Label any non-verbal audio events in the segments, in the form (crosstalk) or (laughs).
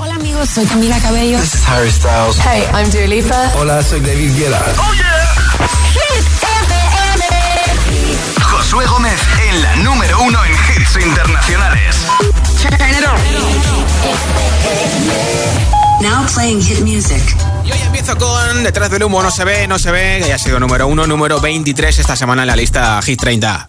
Hola amigos, soy Camila Cabello. This is Harry Styles. Hey, I'm Dua Lipa. Hola, soy David Guetta. Oh yeah. Hit FM. Josué Gómez en la número uno en hits internacionales. Turn it on. Now playing hit music. Y hoy empiezo con Detrás del humo, no se ve, no se ve, que ya ha sido número uno, número 23 esta semana en la lista Hit 30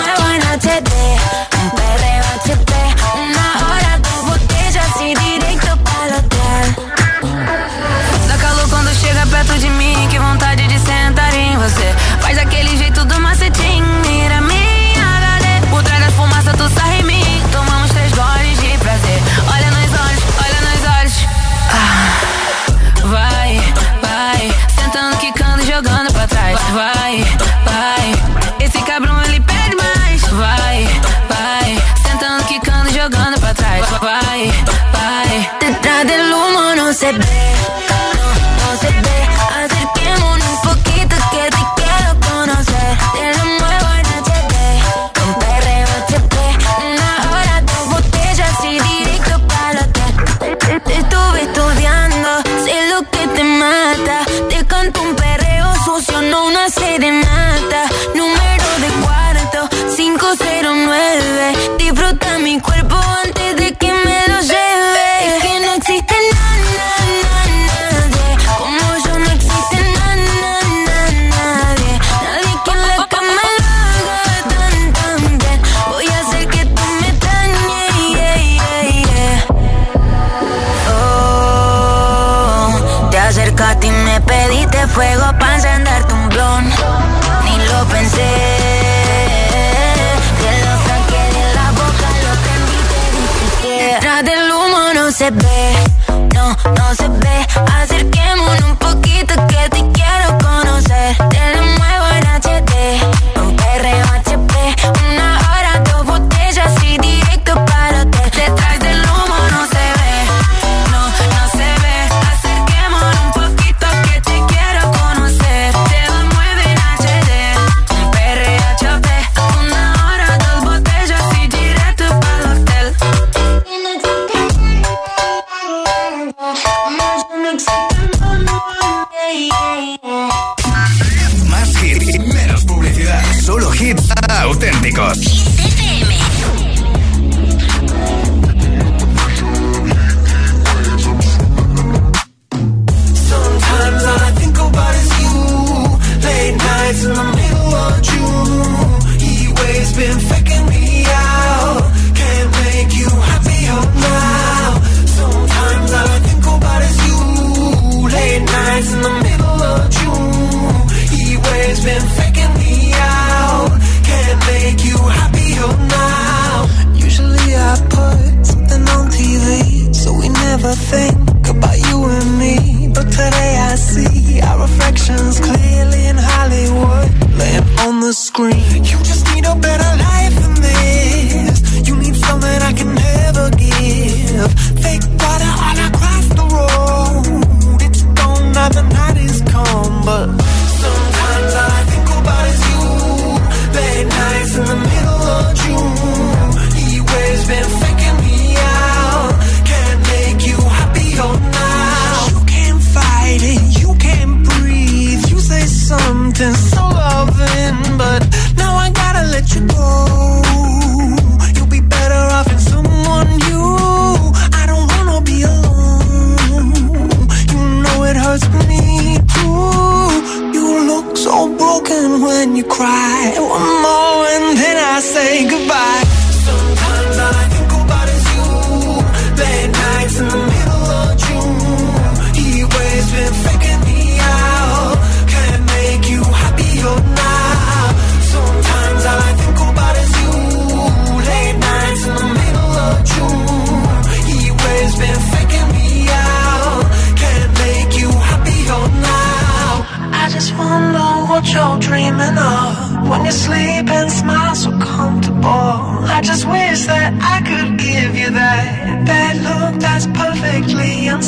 No, no been faking me. You just need a better life.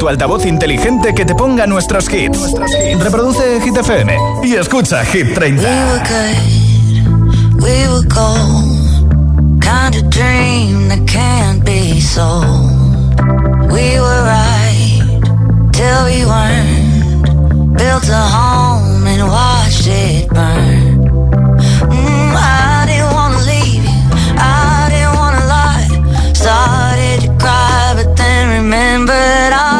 tu altavoz inteligente que te ponga nuestros hits. Reproduce Hit FM y escucha Hit 30. We were good, we were gold. Kind of dream that can't be sold. We were right till we weren't. Built a home and watched it burn. Mm, I didn't wanna leave you. I didn't wanna lie. Started to cry, but then remembered I.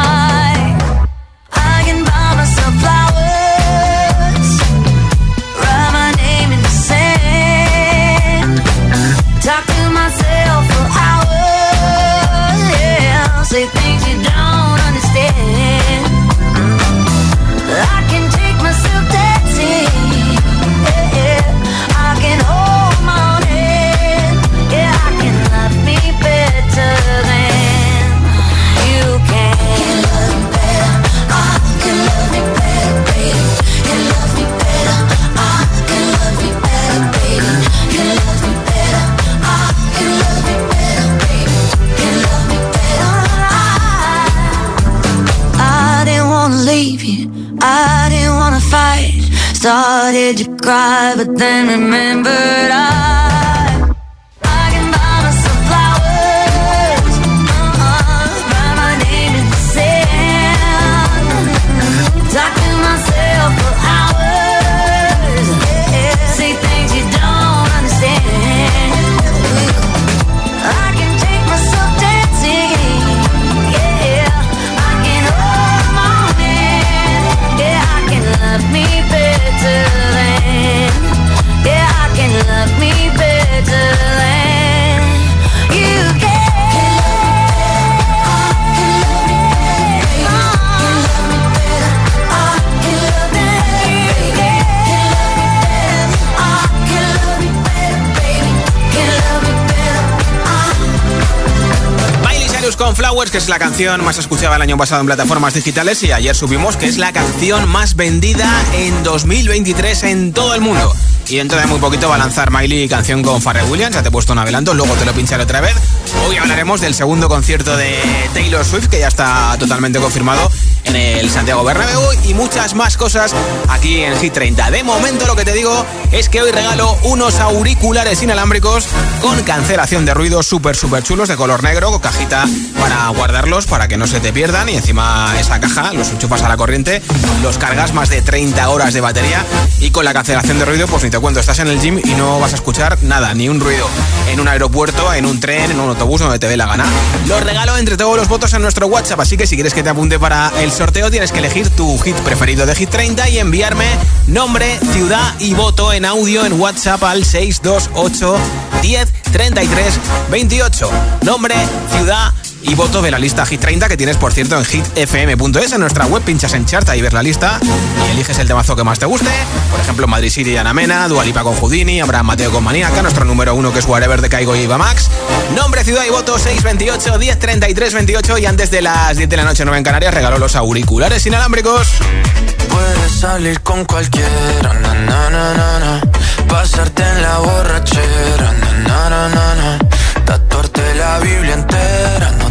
then remember Sunflowers, que es la canción más escuchada el año pasado en plataformas digitales y ayer subimos que es la canción más vendida en 2023 en todo el mundo. Y dentro de muy poquito va a lanzar Miley canción con Farrell Williams. Ya te he puesto un adelanto, luego te lo pincharé otra vez. Hoy hablaremos del segundo concierto de Taylor Swift, que ya está totalmente confirmado en el Santiago Bernabéu y muchas más cosas aquí en Hit 30. De momento lo que te digo es que hoy regalo unos auriculares inalámbricos con cancelación de ruido súper súper chulos de color negro, con cajita para guardarlos para que no se te pierdan y encima esa caja los enchufas a la corriente, los cargas más de 30 horas de batería y con la cancelación de ruido pues ni te cuento, estás en el gym y no vas a escuchar nada, ni un ruido en un aeropuerto, en un tren, en un autobús donde te dé la gana. Los regalo entre todos los votos en nuestro WhatsApp, así que si quieres que te apunte para el sorteo tienes que elegir tu hit preferido de Hit 30 y enviarme nombre, ciudad y voto en audio en WhatsApp al 628 10 33 28. Nombre, ciudad y voto de la lista Hit 30 que tienes, por cierto, en hitfm.es. En nuestra web pinchas en chart y ves la lista y eliges el temazo que más te guste. Por ejemplo, Madrid City y Anamena, Dualipa con Houdini, Abraham Mateo con Maníaca, nuestro número uno que es Whatever de Caigo y Iba Max. Nombre, ciudad y voto 628 1033 28 y antes de las 10 de la noche 9 en Canarias regaló los auriculares inalámbricos. Puedes salir con cualquiera, pasarte en la borrachera, na, na, na, la Biblia entera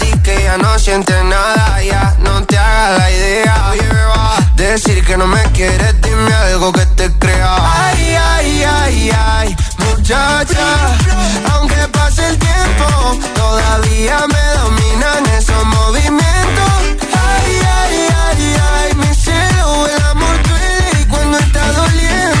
ya no sientes nada. Ya no te hagas la idea. Decir que no me quieres, dime algo que te crea. Ay, ay, ay, ay, muchacha. Aunque pase el tiempo, todavía me dominan esos movimientos. Ay, ay, ay, ay, mi cielo, el amor duele cuando está doliendo.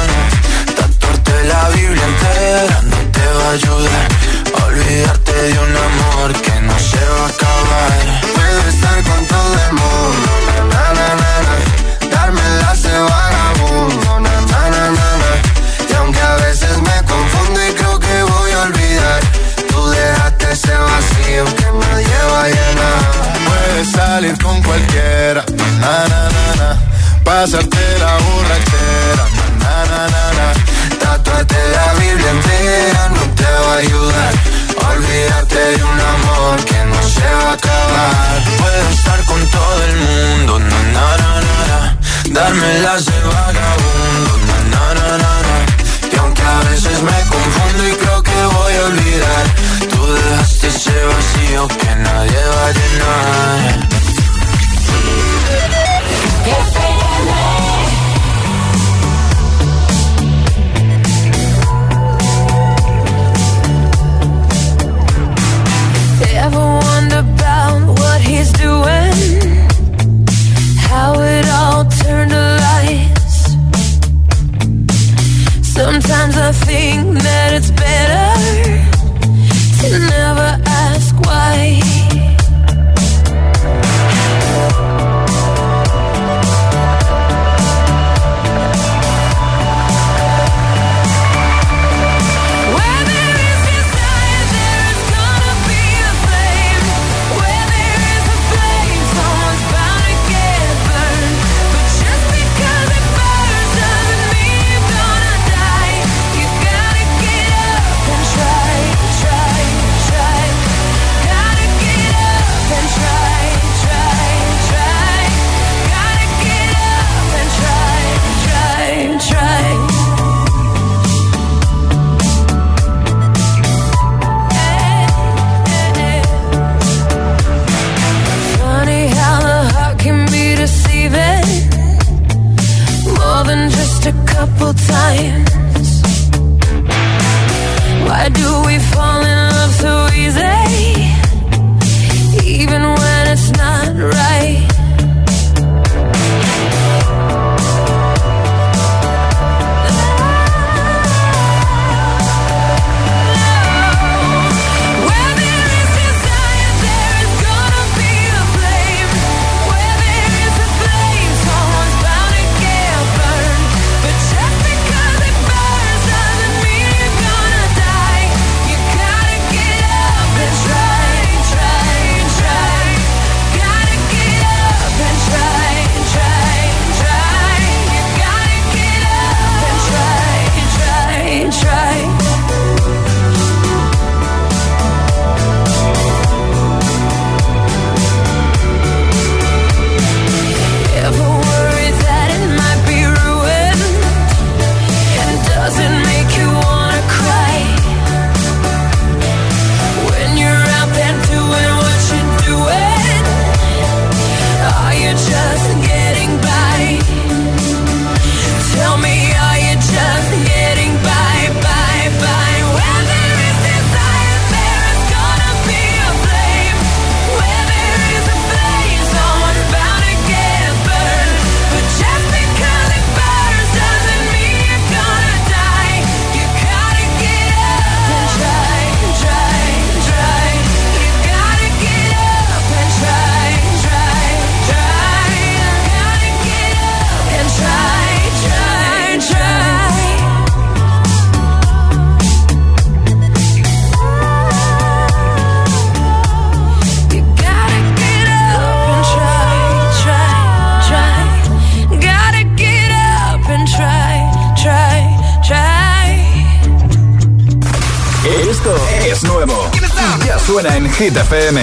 Hit FM.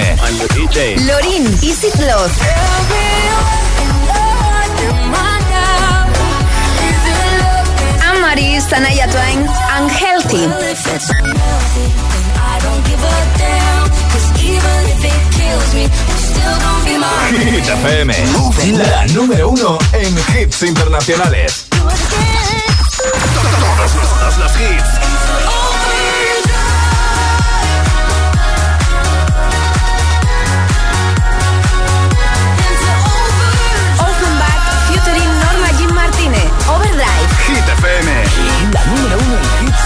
Lorin, Easy Love. Amaris, Sanaya Twain, Unhealthy. Hit FM, la número uno en hits internacionales. Todos los hits.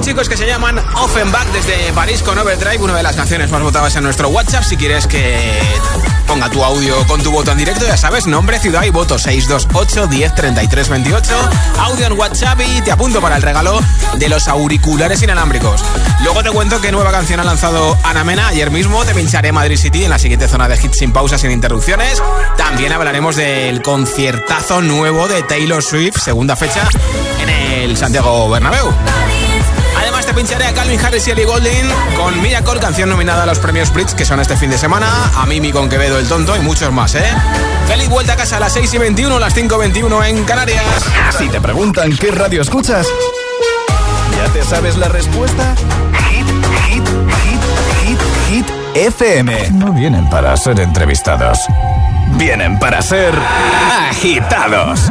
chicos que se llaman Offenbach desde París con Overdrive, una de las canciones más votadas en nuestro WhatsApp. Si quieres que ponga tu audio con tu voto en directo, ya sabes, nombre, ciudad y voto 628 10 33 28. Audio en WhatsApp y te apunto para el regalo de los auriculares inalámbricos. Luego te cuento qué nueva canción ha lanzado Ana Mena. Ayer mismo te pincharé Madrid City en la siguiente zona de hits sin pausas, sin interrupciones. También hablaremos del conciertazo nuevo de Taylor Swift, segunda fecha en el Santiago Bernabéu. Además te pincharé a Calvin Harris y Ellie Goulding con Miracle, canción nominada a los premios Brits que son este fin de semana, a Mimi con Quevedo el Tonto y muchos más, ¿eh? Feliz vuelta a casa a las 6 y 21, las 5 y 21 en Canarias. Si te preguntan qué radio escuchas, ¿ya te sabes la respuesta? Hit, hit, hit, hit, hit, FM. No vienen para ser entrevistados, vienen para ser agitados.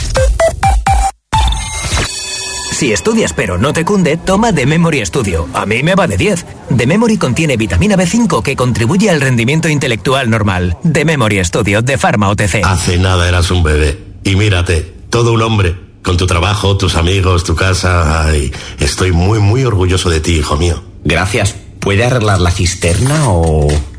Si estudias pero no te cunde, toma The Memory Studio. A mí me va de 10. The Memory contiene vitamina B5 que contribuye al rendimiento intelectual normal. The Memory Studio de Pharma OTC. Hace nada eras un bebé. Y mírate, todo un hombre. Con tu trabajo, tus amigos, tu casa. Estoy muy, muy orgulloso de ti, hijo mío. Gracias. ¿Puede arreglar la cisterna o.?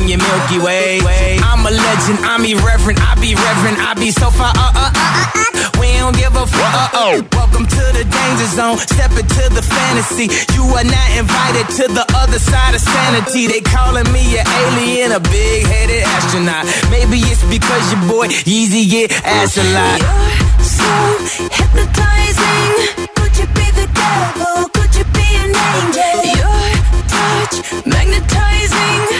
in your Milky Way. I'm a legend, I'm irreverent, I be reverent, I be so far. Uh, uh, uh, uh, uh. We don't give a fuck. Uh, oh. Welcome to the danger zone, step into the fantasy. You are not invited to the other side of sanity. They calling me an alien, a big headed astronaut. Maybe it's because your boy Yeezy get ass a lot. You're so hypnotizing. Could you be the devil? Could you be an angel? Your touch magnetizing.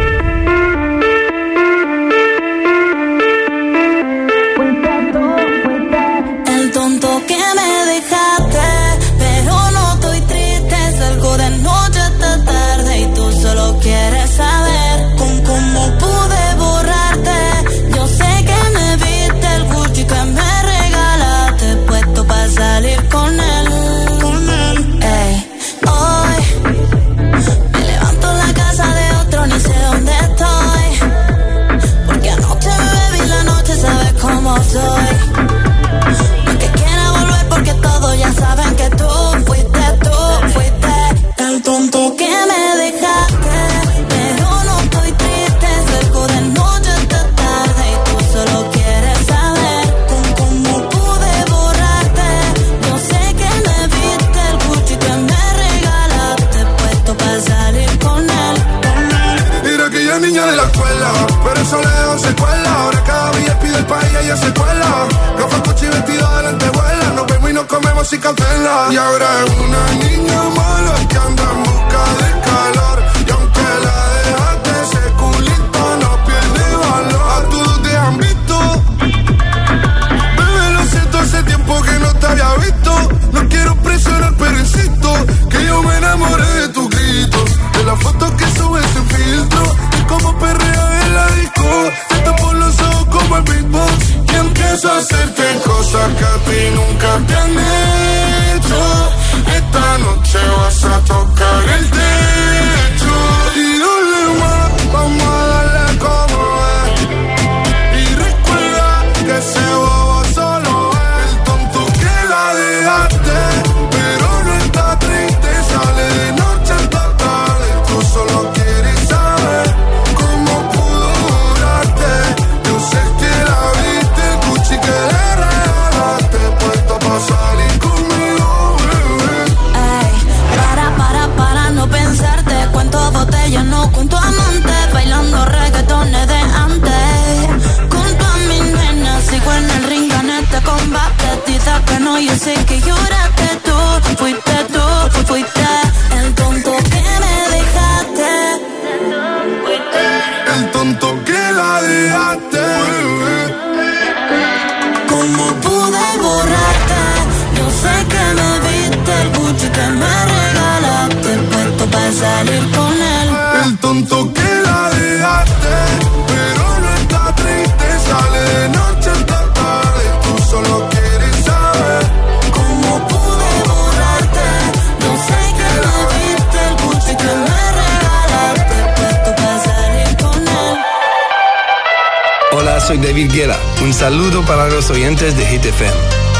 Salir con él. El tonto que la dejaste. Pero no está triste, sale de noche hasta tarde. Tú solo quieres saber. ¿Cómo pude borrarte? Yo sé que me viste el Gucci que me regalaste, puesto para salir con él. Hola, soy David Guerra. Un saludo para los oyentes de Hit FM.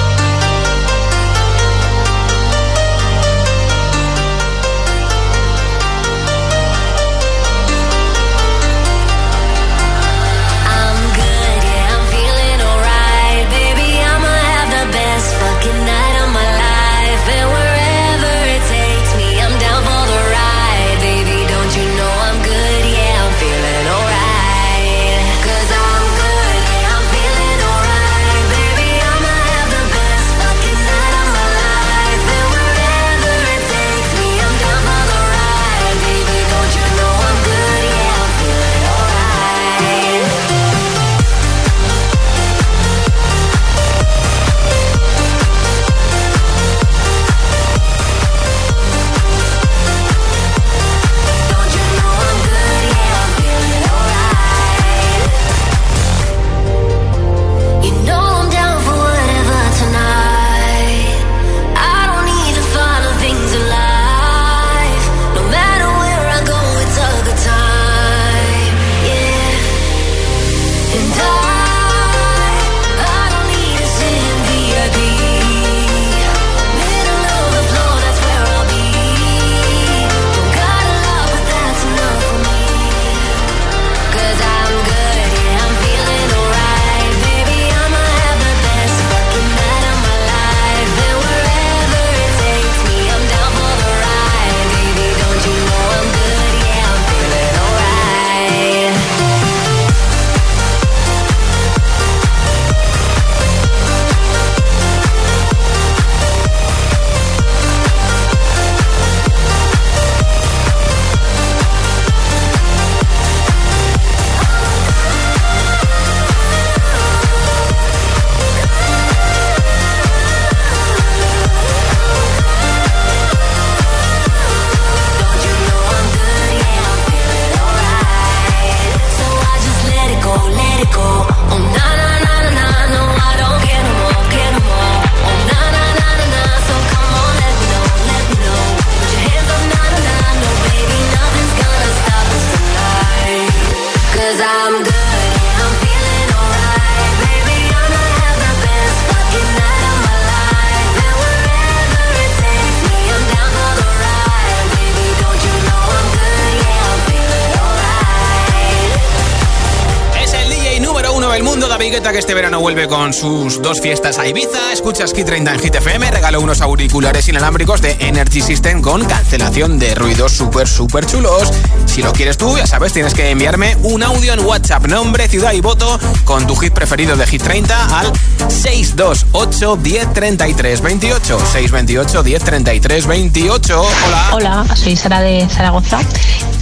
Con sus dos fiestas a Ibiza. Escuchas Hit 30 en Hit FM, regaló unos auriculares inalámbricos de Energy System con cancelación de ruidos súper, súper chulos. Si lo quieres tú, ya sabes, tienes que enviarme un audio en WhatsApp, nombre, ciudad y voto con tu hit preferido de Hit 30 al 628 1033 28. 628 1033 28. Hola. Hola, soy Sara de Zaragoza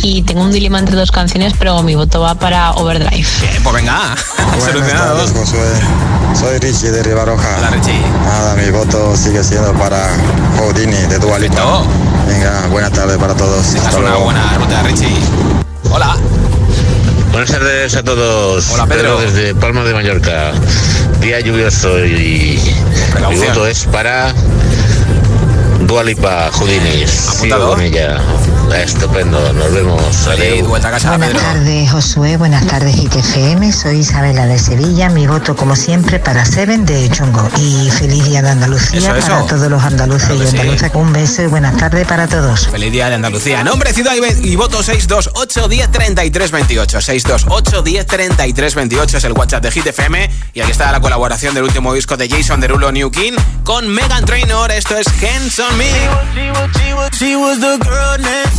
y tengo un dilema entre dos canciones, pero mi voto va para Overdrive. Bien, pues venga, Buenas (laughs) solucionado. Soy Richie de Rivaroja. Hola, Richie. Nada, mi voto sigue siendo para Houdini de Dualipa. Venga, buenas tardes para todos. Hasta una luego. buena ruta, Richie. Hola. Buenas tardes a todos. Hola, Pedro. desde Palma de Mallorca. Día lluvioso y mi voto es para Dualipa Judines. Sigo Apuntado. con ella. Estupendo. Nos vemos. Buenas Pedro. tardes, Josué. Buenas tardes, ITFM. Soy Isabela de Sevilla. Mi voto, como siempre, para Seven de Chungo. Y feliz día de Andalucía Eso, eso. para todos los andaluces Claro y sí. andaluzas. Un beso y buenas tardes para todos. Feliz día de Andalucía. Nombre, ciudad y, voto 628 10 33 28. 628 10 33 28 es el WhatsApp de Hit FM. Y aquí está la colaboración del último disco de Jason Derulo New King con Megan Trainor. Esto es Hands on Me. She was, she was, she was the girl next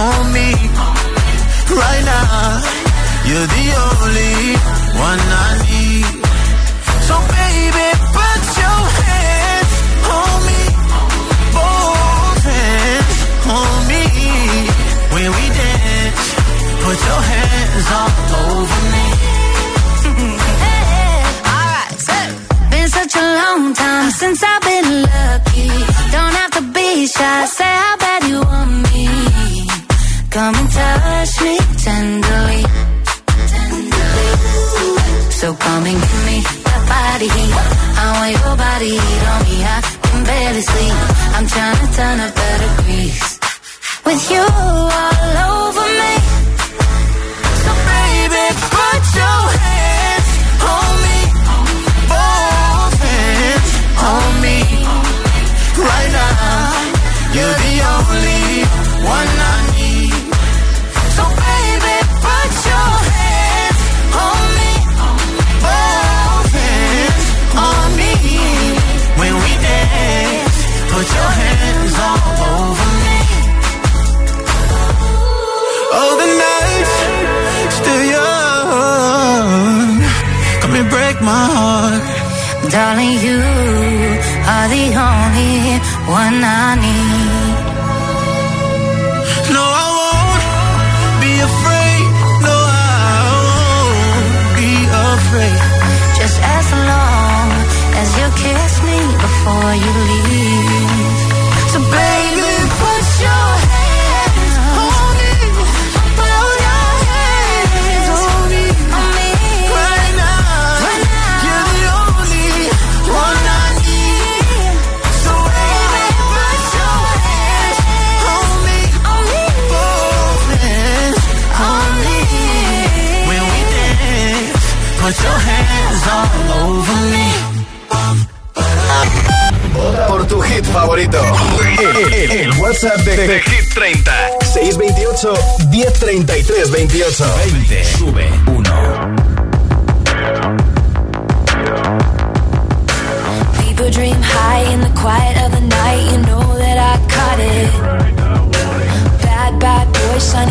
on me. Right now, you're the only one I need. So, baby, put your hands on me. Both hands on me. When we dance, put your hands all over me. (laughs) Alright, so been such a long time since I've been lucky. Don't have to be shy, say how Come and touch me tenderly. So come and give me that body heat. I want your body heat on me. I can barely sleep. I'm trying to turn up better grease. With you all over me. So baby, put your hands on me. Both hands on me. Right now, you're the only one I need. My heart. Darling, you are the only one I need. No, I won't be afraid. No, I won't be afraid. Just as long as you kiss me before you leave. So, baby, favorito. El, el- el WhatsApp de, de Hit 30. 628 1033 28. 20. Sube 1. People dream high in the quiet of the night. You know that I caught it. Bad, bad boy, shiny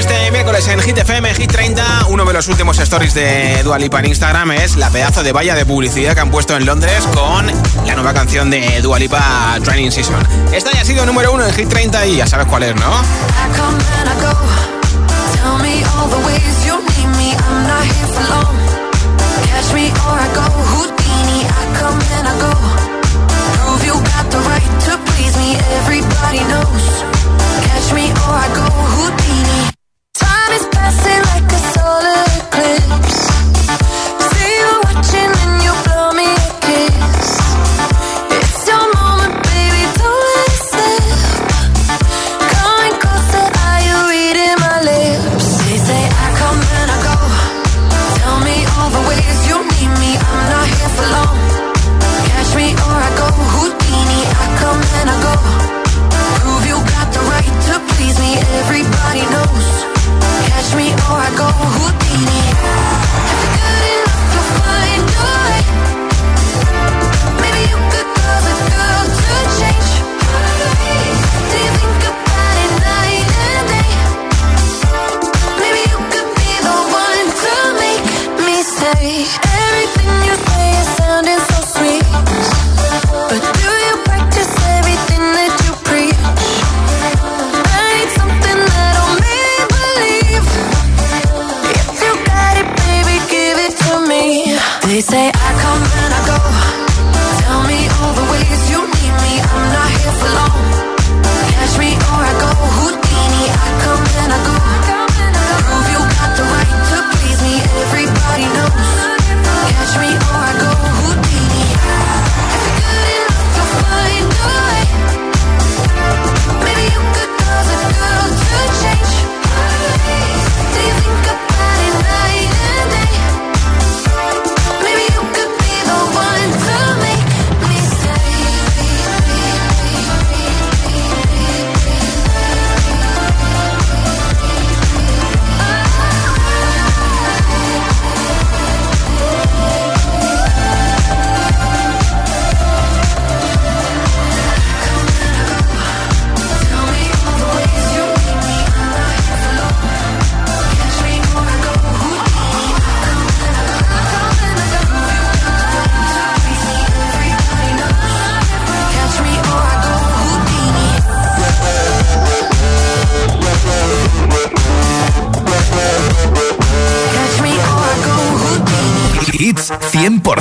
este miércoles en Hit FM, Hit 30. Uno de los últimos stories de Dualipa en Instagram es la pedazo de valla de publicidad que han puesto en Londres con la nueva canción de Dualipa Training Season. Esta ya ha sido número uno en Hit 30 y ya sabes cuál es, ¿no? Catch me or I go dancing like a solar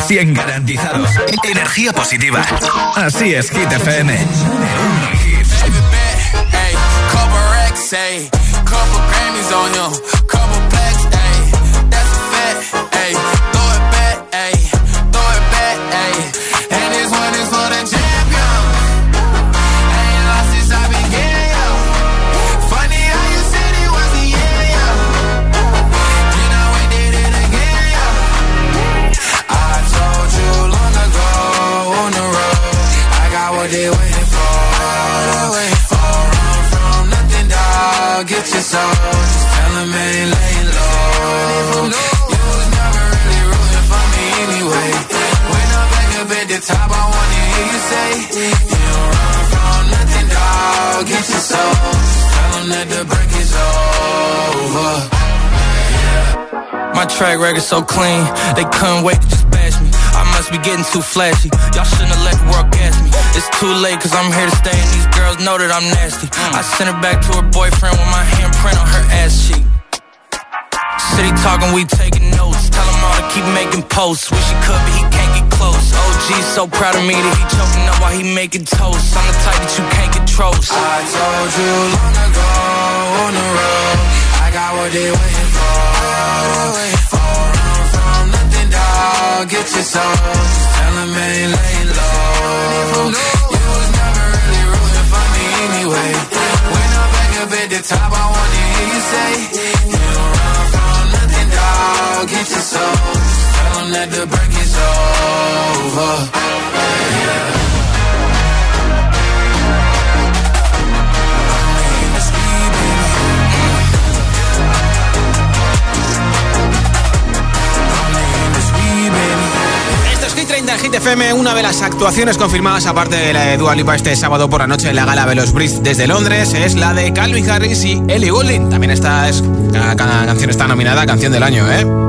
100% garantizados. Energía positiva. Así es, Hit FM. couple Grammys on that the break is over. My track record so clean, they couldn't wait to just bash me. I must be getting too flashy. Y'all shouldn't have let the world gas me. It's too late, cause I'm here to stay, and these girls know that I'm nasty. Mm. I sent her back to her boyfriend with my handprint on her ass cheek. City talking, we taking notes. Tell him all to keep making posts. Wish he could, but he can't get close. OG so proud of me that he choking up while he making toast. I'm the type that you can't control. So. I told you long ago on the road, I got what they waiting for. For run from nothing, dog. Get your soul. Just tell him ain't laying low. You was never really rooting for me anyway. When I'm back up at the top, I wanna hear you say, dog. Get your soul. Just tell him that the break is over. Yeah. Hit 30 en Hit FM, una de las actuaciones confirmadas, aparte de la de Dua Lipa este sábado por la noche en la gala Velos Bridge desde Londres, es la de Calvin Harris y Ellie Goulding. También esta es, cada, cada canción está nominada a Canción del Año, ¿eh?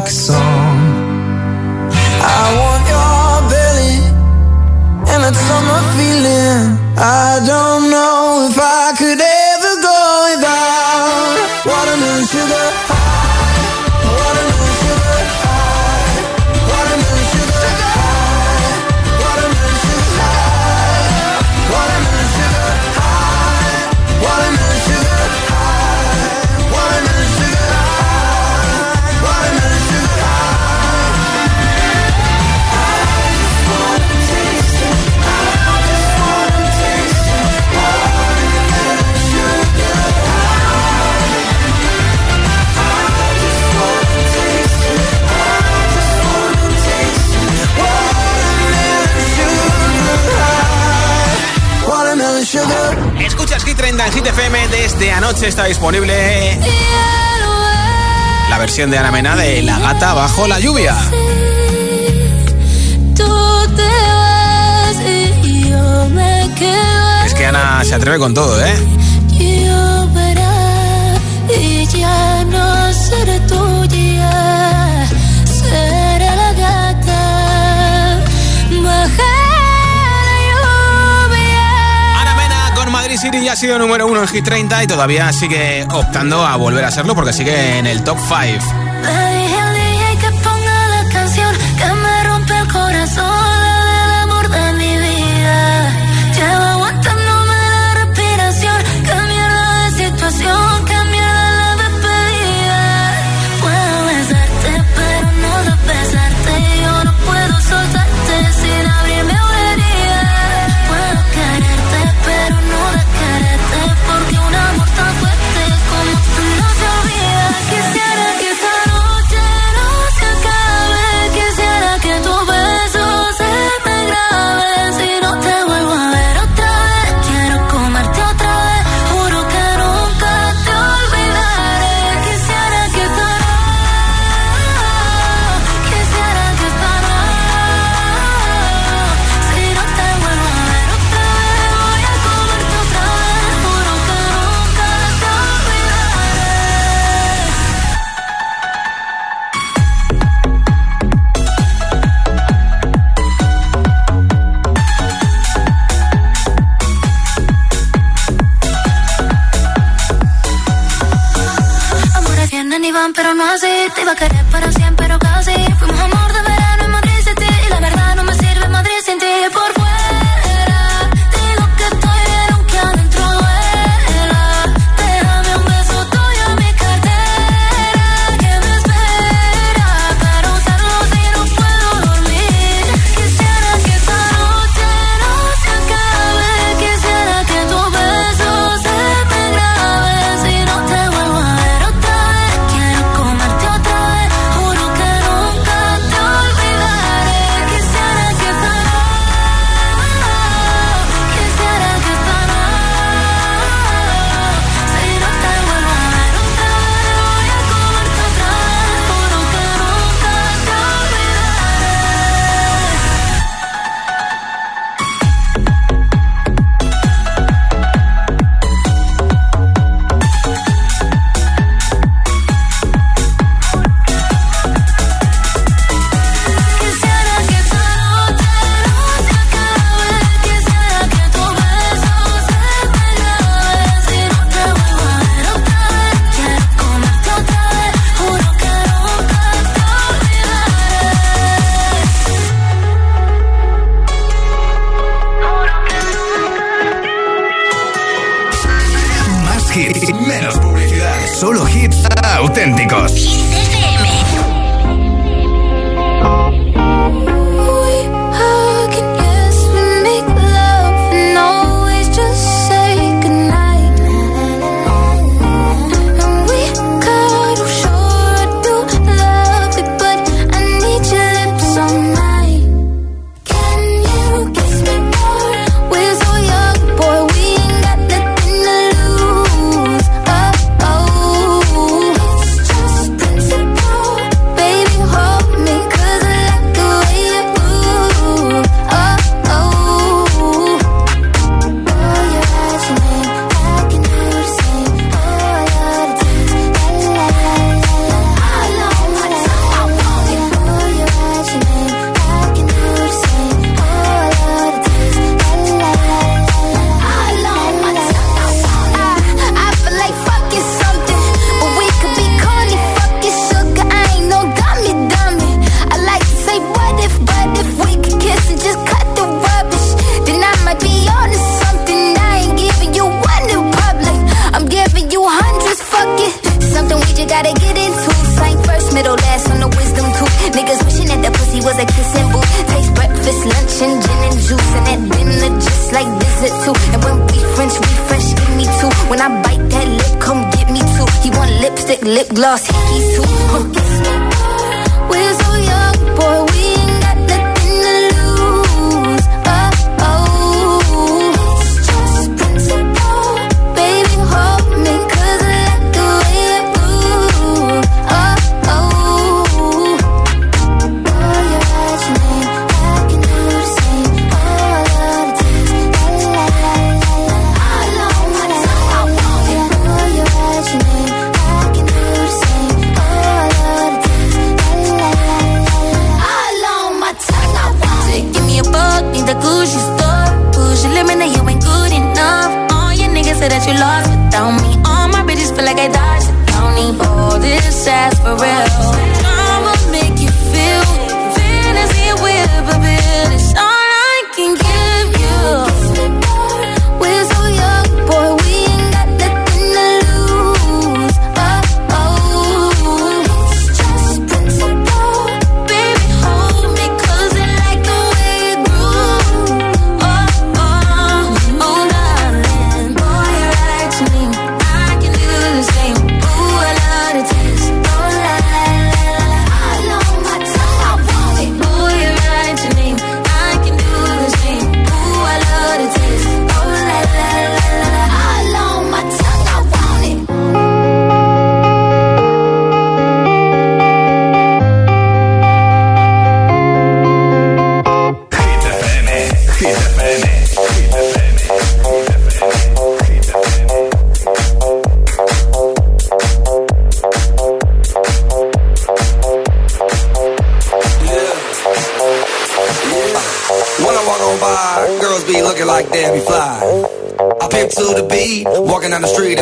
like. noche está disponible la versión de Ana Mena de La gata bajo la lluvia. Es que Ana se atreve con todo, ¿eh? City ya ha sido número uno en Hit 30 y todavía sigue optando a volver a serlo porque sigue en el top 5. conocí, te iba a querer para siempre.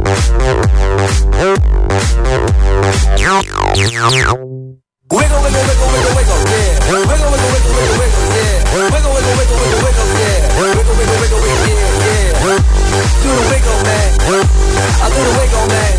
Do the wiggle, man. I do the wiggle, man.